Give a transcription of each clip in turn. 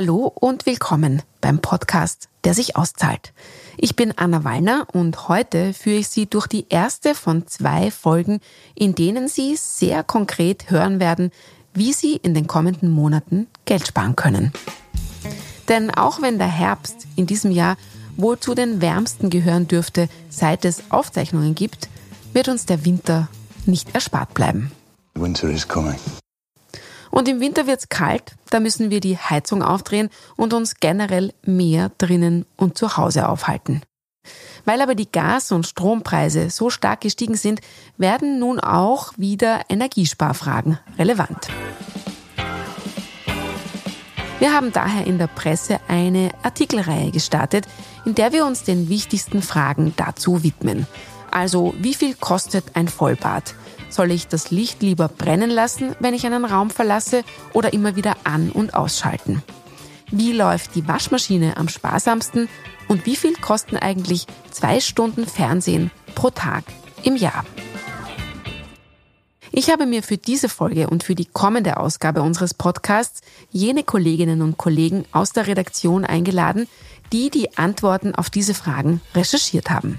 Hallo und willkommen beim Podcast, der sich auszahlt. Ich bin Anna Wallner und heute führe ich Sie durch die erste von zwei Folgen, in denen Sie sehr konkret hören werden, wie Sie in den kommenden Monaten Geld sparen können. Denn auch wenn der Herbst in diesem Jahr wohl zu den wärmsten gehören dürfte, seit es Aufzeichnungen gibt, wird uns der Winter nicht erspart bleiben. Winter is coming. Und im Winter wird's kalt, da müssen wir die Heizung aufdrehen und uns generell mehr drinnen und zu Hause aufhalten. Weil aber die Gas- und Strompreise so stark gestiegen sind, werden nun auch wieder Energiesparfragen relevant. Wir haben daher in der Presse eine Artikelreihe gestartet, in der wir uns den wichtigsten Fragen dazu widmen. Also, wie viel kostet ein Vollbad? Soll ich das Licht lieber brennen lassen, wenn ich einen Raum verlasse, oder immer wieder an- und ausschalten? Wie läuft die Waschmaschine am sparsamsten? Und wie viel kosten eigentlich zwei Stunden Fernsehen pro Tag im Jahr? Ich habe mir für diese Folge und für die kommende Ausgabe unseres Podcasts jene Kolleginnen und Kollegen aus der Redaktion eingeladen, die die Antworten auf diese Fragen recherchiert haben.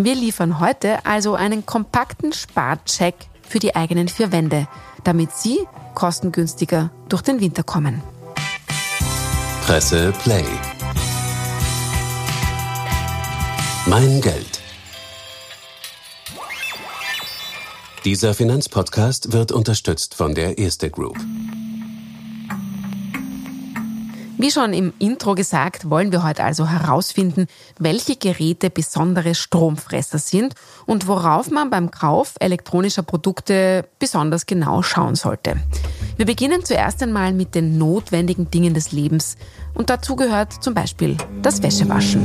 Wir liefern heute also einen kompakten Sparcheck für die eigenen vier Wände, damit Sie kostengünstiger durch den Winter kommen. Presse Play. Mein Geld. Dieser Finanzpodcast wird unterstützt von der Erste Group. Wie schon im Intro gesagt, wollen wir heute also herausfinden, welche Geräte besondere Stromfresser sind und worauf man beim Kauf elektronischer Produkte besonders genau schauen sollte. Wir beginnen zuerst einmal mit den notwendigen Dingen des Lebens und dazu gehört zum Beispiel das Wäschewaschen.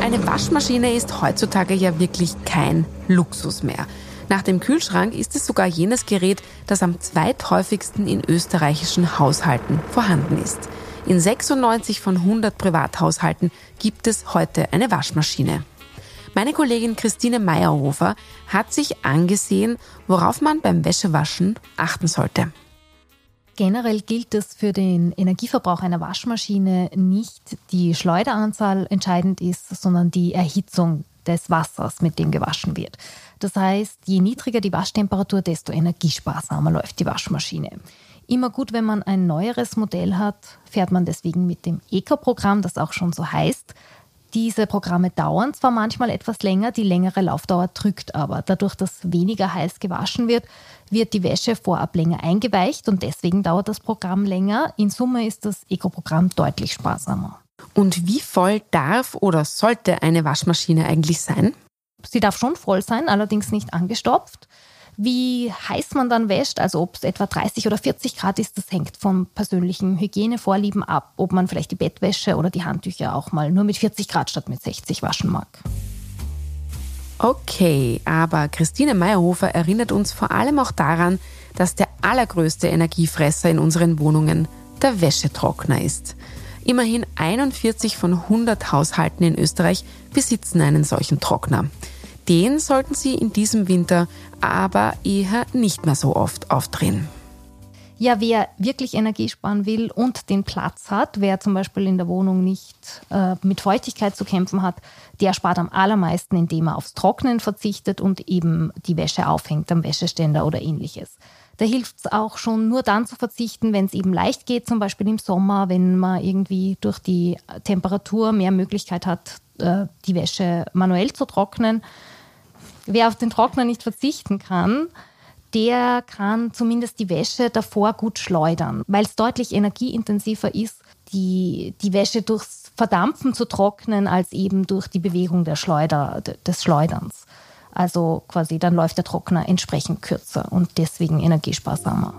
Eine Waschmaschine ist heutzutage ja wirklich kein Luxus mehr. Nach dem Kühlschrank ist es sogar jenes Gerät, das am zweithäufigsten in österreichischen Haushalten vorhanden ist. In 96 von 100 Privathaushalten gibt es heute eine Waschmaschine. Meine Kollegin Christine Meyerhofer hat sich angesehen, worauf man beim Wäschewaschen achten sollte. Generell gilt es für den Energieverbrauch einer Waschmaschine nicht die Schleuderanzahl entscheidend ist, sondern die Erhitzung des Wassers, mit dem gewaschen wird. Das heißt, je niedriger die Waschtemperatur, desto energiesparsamer läuft die Waschmaschine. Immer gut, wenn man ein neueres Modell hat, fährt man deswegen mit dem Eco-Programm, das auch schon so heißt. Diese Programme dauern zwar manchmal etwas länger, die längere Laufdauer drückt aber. Dadurch, dass weniger heiß gewaschen wird, wird die Wäsche vorab länger eingeweicht und deswegen dauert das Programm länger. In Summe ist das Eco-Programm deutlich sparsamer. Und wie voll darf oder sollte eine Waschmaschine eigentlich sein? Sie darf schon voll sein, allerdings nicht angestopft. Wie heiß man dann wäscht, also ob es etwa 30 oder 40 Grad ist, das hängt vom persönlichen Hygienevorlieben ab, ob man vielleicht die Bettwäsche oder die Handtücher auch mal nur mit 40 Grad statt mit 60 waschen mag. Okay, aber Christine Meyerhofer erinnert uns vor allem auch daran, dass der allergrößte Energiefresser in unseren Wohnungen der Wäschetrockner ist. Immerhin 41 von 100 Haushalten in Österreich besitzen einen solchen Trockner. Den sollten Sie in diesem Winter aber eher nicht mehr so oft aufdrehen. Ja, wer wirklich Energie sparen will und den Platz hat, wer zum Beispiel in der Wohnung nicht äh, mit Feuchtigkeit zu kämpfen hat, der spart am allermeisten, indem er aufs Trocknen verzichtet und eben die Wäsche aufhängt am Wäscheständer oder ähnliches. Da hilft es auch schon nur dann zu verzichten, wenn es eben leicht geht, zum Beispiel im Sommer, wenn man irgendwie durch die Temperatur mehr Möglichkeit hat, äh, die Wäsche manuell zu trocknen wer auf den Trockner nicht verzichten kann, der kann zumindest die Wäsche davor gut schleudern, weil es deutlich energieintensiver ist, die, die Wäsche durchs Verdampfen zu trocknen, als eben durch die Bewegung der Schleuder, des Schleuderns. Also quasi dann läuft der Trockner entsprechend kürzer und deswegen energiesparsamer.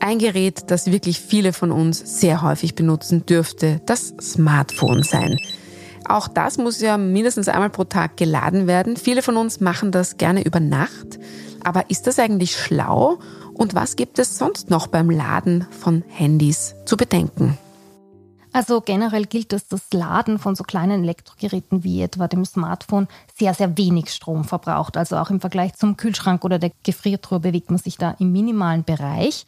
Ein Gerät, das wirklich viele von uns sehr häufig benutzen, dürfte das Smartphone sein. Auch das muss ja mindestens einmal pro Tag geladen werden. Viele von uns machen das gerne über Nacht. Aber ist das eigentlich schlau? Und was gibt es sonst noch beim Laden von Handys zu bedenken? Also generell gilt, dass das Laden von so kleinen Elektrogeräten wie etwa dem Smartphone sehr, sehr wenig Strom verbraucht. Also auch im Vergleich zum Kühlschrank oder der Gefriertruhe bewegt man sich da im minimalen Bereich.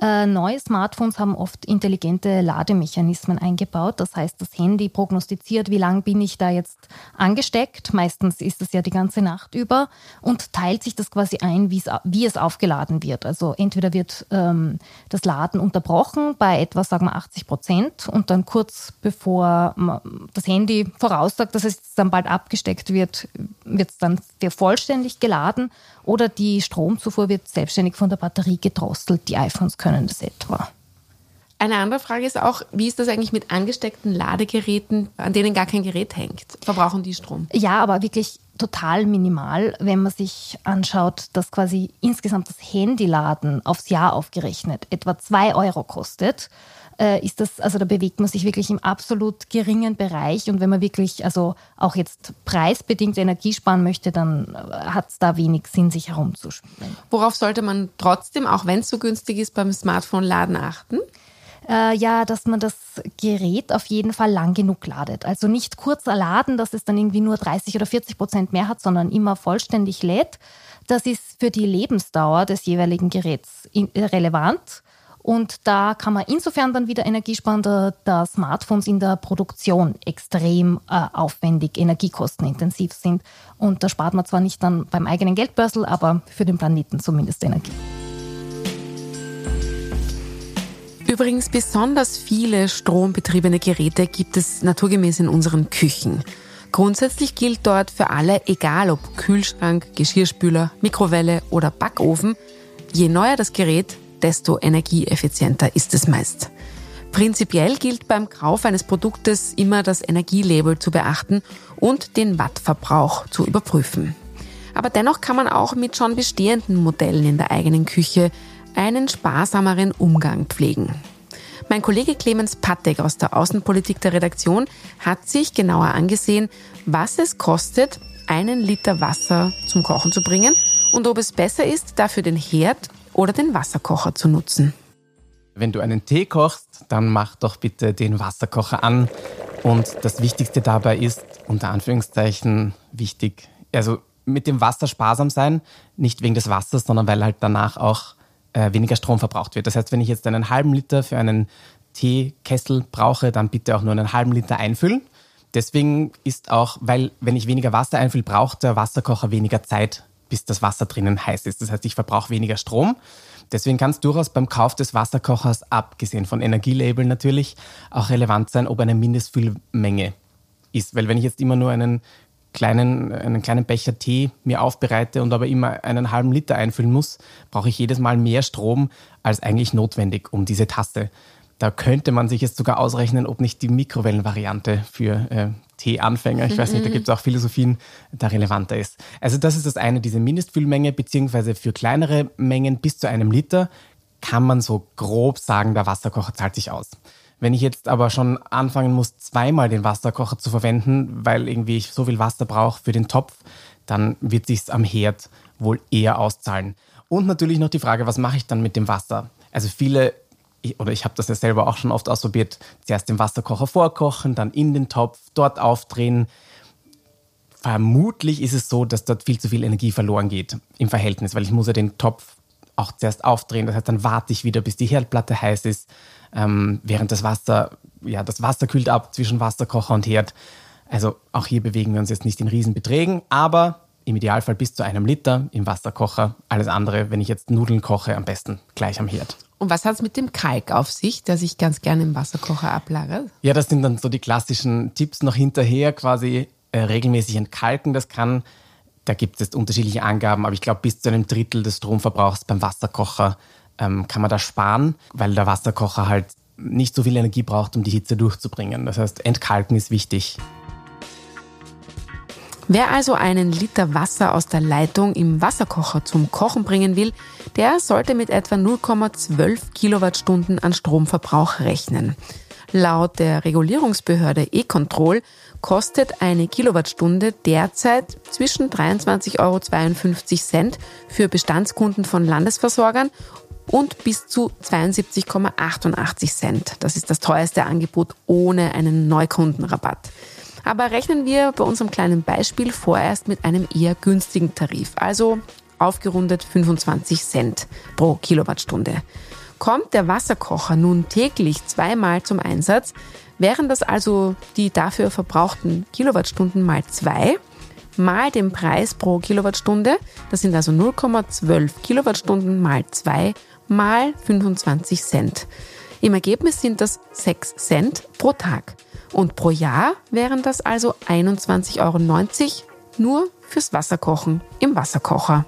Äh, neue Smartphones haben oft intelligente Lademechanismen eingebaut. Das heißt, das Handy prognostiziert, wie lange bin ich da jetzt angesteckt. Meistens ist es ja die ganze Nacht über und teilt sich das quasi ein, wie es aufgeladen wird. Also entweder wird ähm, das Laden unterbrochen bei etwa, sagen wir, 80 Prozent und dann kurz bevor das Handy voraussagt, dass es dann bald abgesteckt wird, wird es dann vollständig geladen oder die Stromzufuhr wird selbstständig von der Batterie gedrosselt. Die iPhones können das etwa. Eine andere Frage ist auch, wie ist das eigentlich mit angesteckten Ladegeräten, an denen gar kein Gerät hängt? Verbrauchen die Strom? Ja, aber wirklich total minimal, wenn man sich anschaut, dass quasi insgesamt das Handyladen aufs Jahr aufgerechnet etwa 2 Euro kostet äh, ist das, also da bewegt man sich wirklich im absolut geringen Bereich. Und wenn man wirklich, also auch jetzt preisbedingt Energie sparen möchte, dann äh, hat es da wenig Sinn, sich herumzuspielen. Worauf sollte man trotzdem, auch wenn es so günstig ist, beim Smartphone-Laden achten? Äh, ja, dass man das Gerät auf jeden Fall lang genug ladet. Also nicht kurz erladen, dass es dann irgendwie nur 30 oder 40 Prozent mehr hat, sondern immer vollständig lädt. Das ist für die Lebensdauer des jeweiligen Geräts relevant. Und da kann man insofern dann wieder Energie sparen, da, da Smartphones in der Produktion extrem äh, aufwendig, energiekostenintensiv sind. Und da spart man zwar nicht dann beim eigenen Geldbörsel, aber für den Planeten zumindest Energie. Übrigens, besonders viele strombetriebene Geräte gibt es naturgemäß in unseren Küchen. Grundsätzlich gilt dort für alle, egal ob Kühlschrank, Geschirrspüler, Mikrowelle oder Backofen, je neuer das Gerät, desto energieeffizienter ist es meist. Prinzipiell gilt beim Kauf eines Produktes immer das Energielabel zu beachten und den Wattverbrauch zu überprüfen. Aber dennoch kann man auch mit schon bestehenden Modellen in der eigenen Küche einen sparsameren Umgang pflegen. Mein Kollege Clemens Pattek aus der Außenpolitik der Redaktion hat sich genauer angesehen, was es kostet, einen Liter Wasser zum Kochen zu bringen und ob es besser ist, dafür den Herd oder den Wasserkocher zu nutzen. Wenn du einen Tee kochst, dann mach doch bitte den Wasserkocher an. Und das Wichtigste dabei ist, unter Anführungszeichen, wichtig, also mit dem Wasser sparsam sein, nicht wegen des Wassers, sondern weil halt danach auch äh, weniger Strom verbraucht wird. Das heißt, wenn ich jetzt einen halben Liter für einen Teekessel brauche, dann bitte auch nur einen halben Liter einfüllen. Deswegen ist auch, weil wenn ich weniger Wasser einfülle, braucht der Wasserkocher weniger Zeit, bis das Wasser drinnen heiß ist. Das heißt, ich verbrauche weniger Strom. Deswegen kann es durchaus beim Kauf des Wasserkochers, abgesehen von Energielabel natürlich, auch relevant sein, ob eine Mindestfüllmenge ist. Weil wenn ich jetzt immer nur einen kleinen, einen kleinen Becher Tee mir aufbereite und aber immer einen halben Liter einfüllen muss, brauche ich jedes Mal mehr Strom als eigentlich notwendig, um diese Tasse. Da könnte man sich jetzt sogar ausrechnen, ob nicht die Mikrowellenvariante für äh, Teeanfänger, ich weiß nicht, da mhm. gibt es auch Philosophien, da relevanter ist. Also das ist das eine, diese Mindestfüllmenge, beziehungsweise für kleinere Mengen bis zu einem Liter kann man so grob sagen, der Wasserkocher zahlt sich aus. Wenn ich jetzt aber schon anfangen muss, zweimal den Wasserkocher zu verwenden, weil irgendwie ich so viel Wasser brauche für den Topf, dann wird sich's am Herd wohl eher auszahlen. Und natürlich noch die Frage, was mache ich dann mit dem Wasser? Also viele ich, oder ich habe das ja selber auch schon oft ausprobiert, zuerst den Wasserkocher vorkochen, dann in den Topf, dort aufdrehen. Vermutlich ist es so, dass dort viel zu viel Energie verloren geht im Verhältnis, weil ich muss ja den Topf auch zuerst aufdrehen. Das heißt, dann warte ich wieder, bis die Herdplatte heiß ist, ähm, während das Wasser, ja, das Wasser kühlt ab zwischen Wasserkocher und Herd. Also auch hier bewegen wir uns jetzt nicht in Riesenbeträgen, aber im Idealfall bis zu einem Liter im Wasserkocher. Alles andere, wenn ich jetzt Nudeln koche, am besten gleich am Herd. Und was hat es mit dem Kalk auf sich, der sich ganz gerne im Wasserkocher ablagert? Ja, das sind dann so die klassischen Tipps noch hinterher, quasi äh, regelmäßig entkalken. Das kann, da gibt es unterschiedliche Angaben, aber ich glaube, bis zu einem Drittel des Stromverbrauchs beim Wasserkocher ähm, kann man da sparen, weil der Wasserkocher halt nicht so viel Energie braucht, um die Hitze durchzubringen. Das heißt, entkalken ist wichtig. Wer also einen Liter Wasser aus der Leitung im Wasserkocher zum Kochen bringen will, der sollte mit etwa 0,12 Kilowattstunden an Stromverbrauch rechnen. Laut der Regulierungsbehörde E-Control kostet eine Kilowattstunde derzeit zwischen 23,52 Euro für Bestandskunden von Landesversorgern und bis zu 72,88 Cent. Das ist das teuerste Angebot ohne einen Neukundenrabatt. Aber rechnen wir bei unserem kleinen Beispiel vorerst mit einem eher günstigen Tarif, also aufgerundet 25 Cent pro Kilowattstunde. Kommt der Wasserkocher nun täglich zweimal zum Einsatz, wären das also die dafür verbrauchten Kilowattstunden mal zwei, mal den Preis pro Kilowattstunde, das sind also 0,12 Kilowattstunden mal zwei, mal 25 Cent. Im Ergebnis sind das 6 Cent pro Tag. Und pro Jahr wären das also 21,90 Euro nur fürs Wasserkochen im Wasserkocher.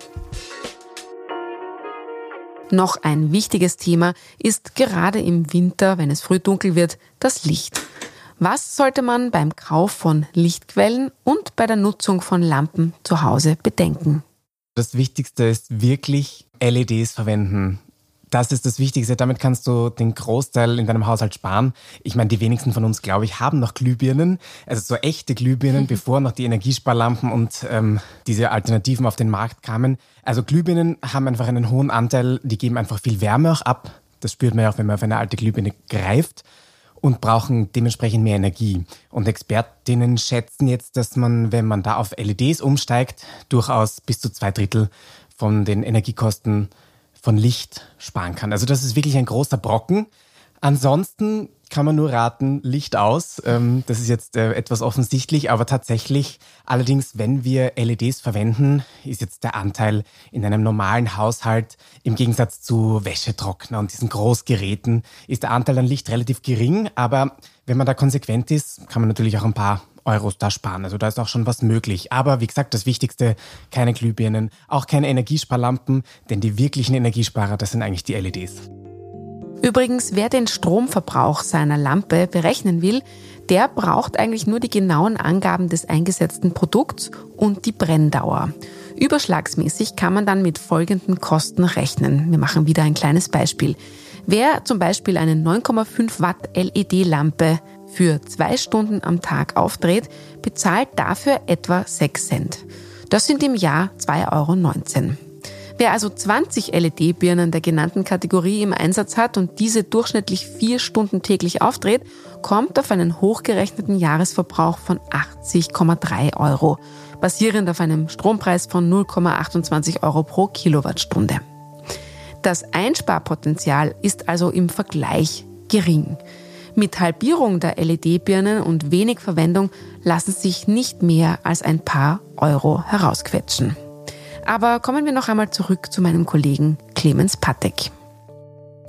Noch ein wichtiges Thema ist gerade im Winter, wenn es früh dunkel wird, das Licht. Was sollte man beim Kauf von Lichtquellen und bei der Nutzung von Lampen zu Hause bedenken? Das Wichtigste ist wirklich LEDs verwenden. Das ist das Wichtigste. Damit kannst du den Großteil in deinem Haushalt sparen. Ich meine, die wenigsten von uns, glaube ich, haben noch Glühbirnen, also so echte Glühbirnen, bevor noch die Energiesparlampen und ähm, diese Alternativen auf den Markt kamen. Also Glühbirnen haben einfach einen hohen Anteil, die geben einfach viel Wärme auch ab. Das spürt man ja auch, wenn man auf eine alte Glühbirne greift und brauchen dementsprechend mehr Energie. Und Expertinnen schätzen jetzt, dass man, wenn man da auf LEDs umsteigt, durchaus bis zu zwei Drittel von den Energiekosten von Licht sparen kann. Also das ist wirklich ein großer Brocken. Ansonsten kann man nur raten, Licht aus. Ähm, das ist jetzt äh, etwas offensichtlich, aber tatsächlich, allerdings, wenn wir LEDs verwenden, ist jetzt der Anteil in einem normalen Haushalt im Gegensatz zu Wäschetrockner und diesen Großgeräten, ist der Anteil an Licht relativ gering. Aber wenn man da konsequent ist, kann man natürlich auch ein paar Euros da sparen. Also da ist auch schon was möglich. Aber wie gesagt, das Wichtigste, keine Glühbirnen, auch keine Energiesparlampen, denn die wirklichen Energiesparer, das sind eigentlich die LEDs. Übrigens, wer den Stromverbrauch seiner Lampe berechnen will, der braucht eigentlich nur die genauen Angaben des eingesetzten Produkts und die Brenndauer. Überschlagsmäßig kann man dann mit folgenden Kosten rechnen. Wir machen wieder ein kleines Beispiel. Wer zum Beispiel eine 9,5 Watt LED-Lampe für zwei Stunden am Tag aufdreht, bezahlt dafür etwa 6 Cent. Das sind im Jahr 2,19 Euro. Wer also 20 LED-Birnen der genannten Kategorie im Einsatz hat und diese durchschnittlich vier Stunden täglich aufdreht, kommt auf einen hochgerechneten Jahresverbrauch von 80,3 Euro, basierend auf einem Strompreis von 0,28 Euro pro Kilowattstunde. Das Einsparpotenzial ist also im Vergleich gering. Mit Halbierung der LED-Birnen und wenig Verwendung lassen sich nicht mehr als ein paar Euro herausquetschen. Aber kommen wir noch einmal zurück zu meinem Kollegen Clemens Patek.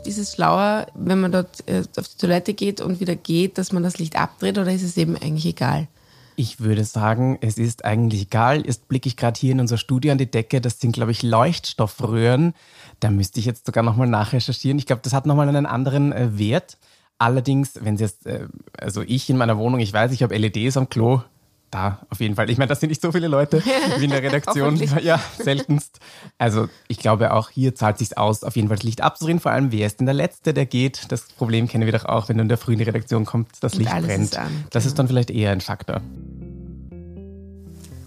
Ist es schlauer, wenn man dort äh, auf die Toilette geht und wieder geht, dass man das Licht abdreht oder ist es eben eigentlich egal? Ich würde sagen, es ist eigentlich egal. Jetzt blicke ich gerade hier in unserer Studie an die Decke. Das sind, glaube ich, Leuchtstoffröhren. Da müsste ich jetzt sogar nochmal nachrecherchieren. Ich glaube, das hat nochmal einen anderen äh, Wert. Allerdings, wenn Sie jetzt, äh, also ich in meiner Wohnung, ich weiß, ich habe LEDs am Klo, da auf jeden Fall. Ich meine, das sind nicht so viele Leute wie in der Redaktion. ja, seltenst. Also ich glaube, auch hier zahlt sich aus, auf jeden Fall das Licht abzudrehen. Vor allem, wer ist denn der Letzte, der geht? Das Problem kennen wir doch auch, wenn du in der frühen Redaktion kommst, das Licht brennt. Ist an, das genau. ist dann vielleicht eher ein Faktor.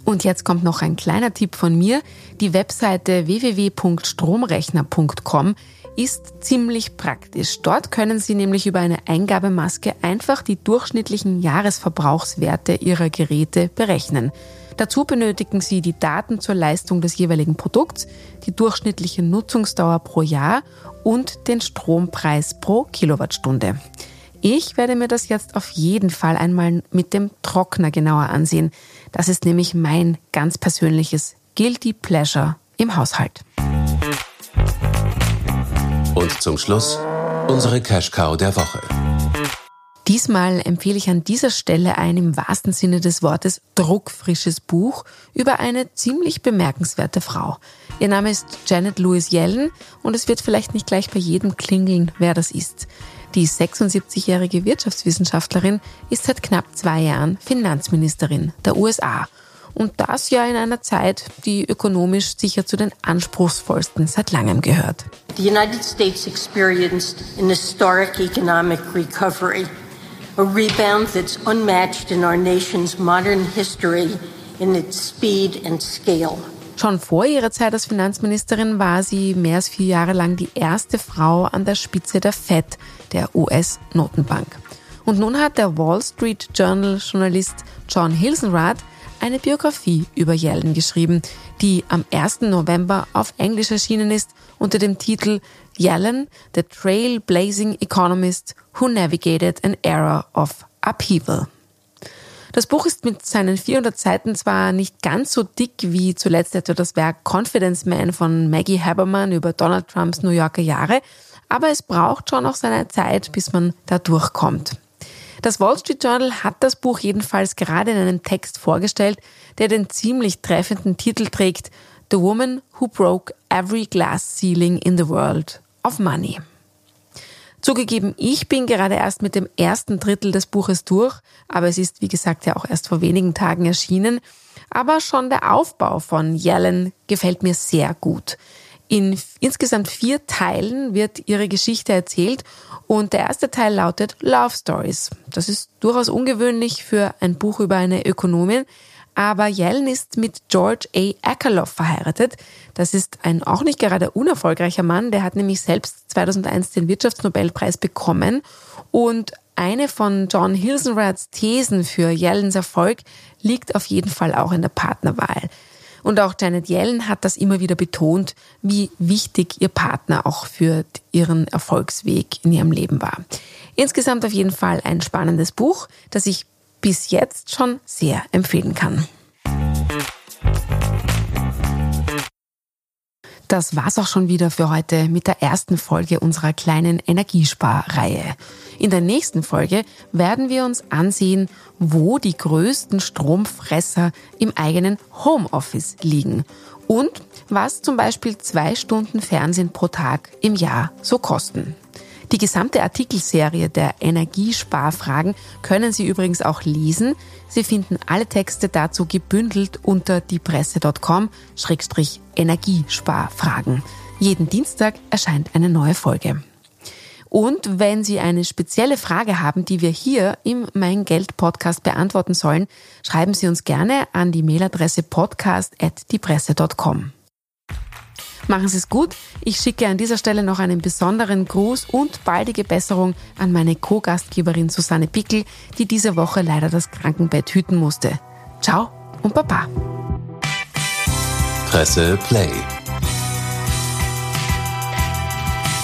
Und jetzt kommt noch ein kleiner Tipp von mir. Die Webseite www.stromrechner.com ist ziemlich praktisch. Dort können Sie nämlich über eine Eingabemaske einfach die durchschnittlichen Jahresverbrauchswerte Ihrer Geräte berechnen. Dazu benötigen Sie die Daten zur Leistung des jeweiligen Produkts, die durchschnittliche Nutzungsdauer pro Jahr und den Strompreis pro Kilowattstunde. Ich werde mir das jetzt auf jeden Fall einmal mit dem Trockner genauer ansehen. Das ist nämlich mein ganz persönliches Guilty Pleasure im Haushalt. Und zum Schluss unsere Cash Cow der Woche. Diesmal empfehle ich an dieser Stelle ein im wahrsten Sinne des Wortes druckfrisches Buch über eine ziemlich bemerkenswerte Frau. Ihr Name ist Janet Louis Yellen und es wird vielleicht nicht gleich bei jedem klingeln, wer das ist. Die 76-jährige Wirtschaftswissenschaftlerin ist seit knapp zwei Jahren Finanzministerin der USA und das ja in einer Zeit, die ökonomisch sicher zu den anspruchsvollsten seit langem gehört. The United States experienced an historic economic recovery, a rebound that's unmatched in our nation's modern history in its speed and scale. Schon vor ihrer Zeit als Finanzministerin war sie mehr als vier Jahre lang die erste Frau an der Spitze der Fed, der US-Notenbank. Und nun hat der Wall Street Journal-Journalist John Hilsenrath eine Biografie über Yellen geschrieben, die am 1. November auf Englisch erschienen ist unter dem Titel Yellen, the Trailblazing Economist Who Navigated an Era of Upheaval. Das Buch ist mit seinen 400 Seiten zwar nicht ganz so dick wie zuletzt etwa das Werk Confidence Man von Maggie Haberman über Donald Trumps New Yorker Jahre, aber es braucht schon noch seine Zeit, bis man da durchkommt. Das Wall Street Journal hat das Buch jedenfalls gerade in einem Text vorgestellt, der den ziemlich treffenden Titel trägt The Woman Who Broke Every Glass Ceiling in the World of Money. Zugegeben, ich bin gerade erst mit dem ersten Drittel des Buches durch, aber es ist, wie gesagt, ja auch erst vor wenigen Tagen erschienen. Aber schon der Aufbau von Yellen gefällt mir sehr gut. In insgesamt vier Teilen wird ihre Geschichte erzählt und der erste Teil lautet Love Stories. Das ist durchaus ungewöhnlich für ein Buch über eine Ökonomin, aber Yellen ist mit George A. Akerlof verheiratet. Das ist ein auch nicht gerade unerfolgreicher Mann. Der hat nämlich selbst 2001 den Wirtschaftsnobelpreis bekommen. Und eine von John Hilsenraths Thesen für Yellens Erfolg liegt auf jeden Fall auch in der Partnerwahl. Und auch Janet Yellen hat das immer wieder betont, wie wichtig ihr Partner auch für ihren Erfolgsweg in ihrem Leben war. Insgesamt auf jeden Fall ein spannendes Buch, das ich bis jetzt schon sehr empfehlen kann. Das war's auch schon wieder für heute mit der ersten Folge unserer kleinen Energiesparreihe. In der nächsten Folge werden wir uns ansehen, wo die größten Stromfresser im eigenen Homeoffice liegen und was zum Beispiel zwei Stunden Fernsehen pro Tag im Jahr so kosten. Die gesamte Artikelserie der Energiesparfragen können Sie übrigens auch lesen. Sie finden alle Texte dazu gebündelt unter diepresse.com-energiesparfragen. Jeden Dienstag erscheint eine neue Folge. Und wenn Sie eine spezielle Frage haben, die wir hier im Mein Geld Podcast beantworten sollen, schreiben Sie uns gerne an die Mailadresse podcast.diepresse.com. Machen Sie es gut. Ich schicke an dieser Stelle noch einen besonderen Gruß und baldige Besserung an meine Co-Gastgeberin Susanne Pickel, die diese Woche leider das Krankenbett hüten musste. Ciao und Baba. Presse Play.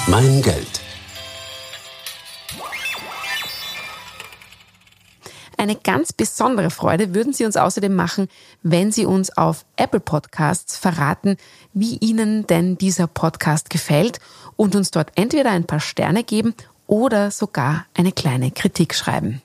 Mein Geld. Eine ganz besondere Freude würden Sie uns außerdem machen, wenn Sie uns auf Apple Podcasts verraten, wie Ihnen denn dieser Podcast gefällt und uns dort entweder ein paar Sterne geben oder sogar eine kleine Kritik schreiben.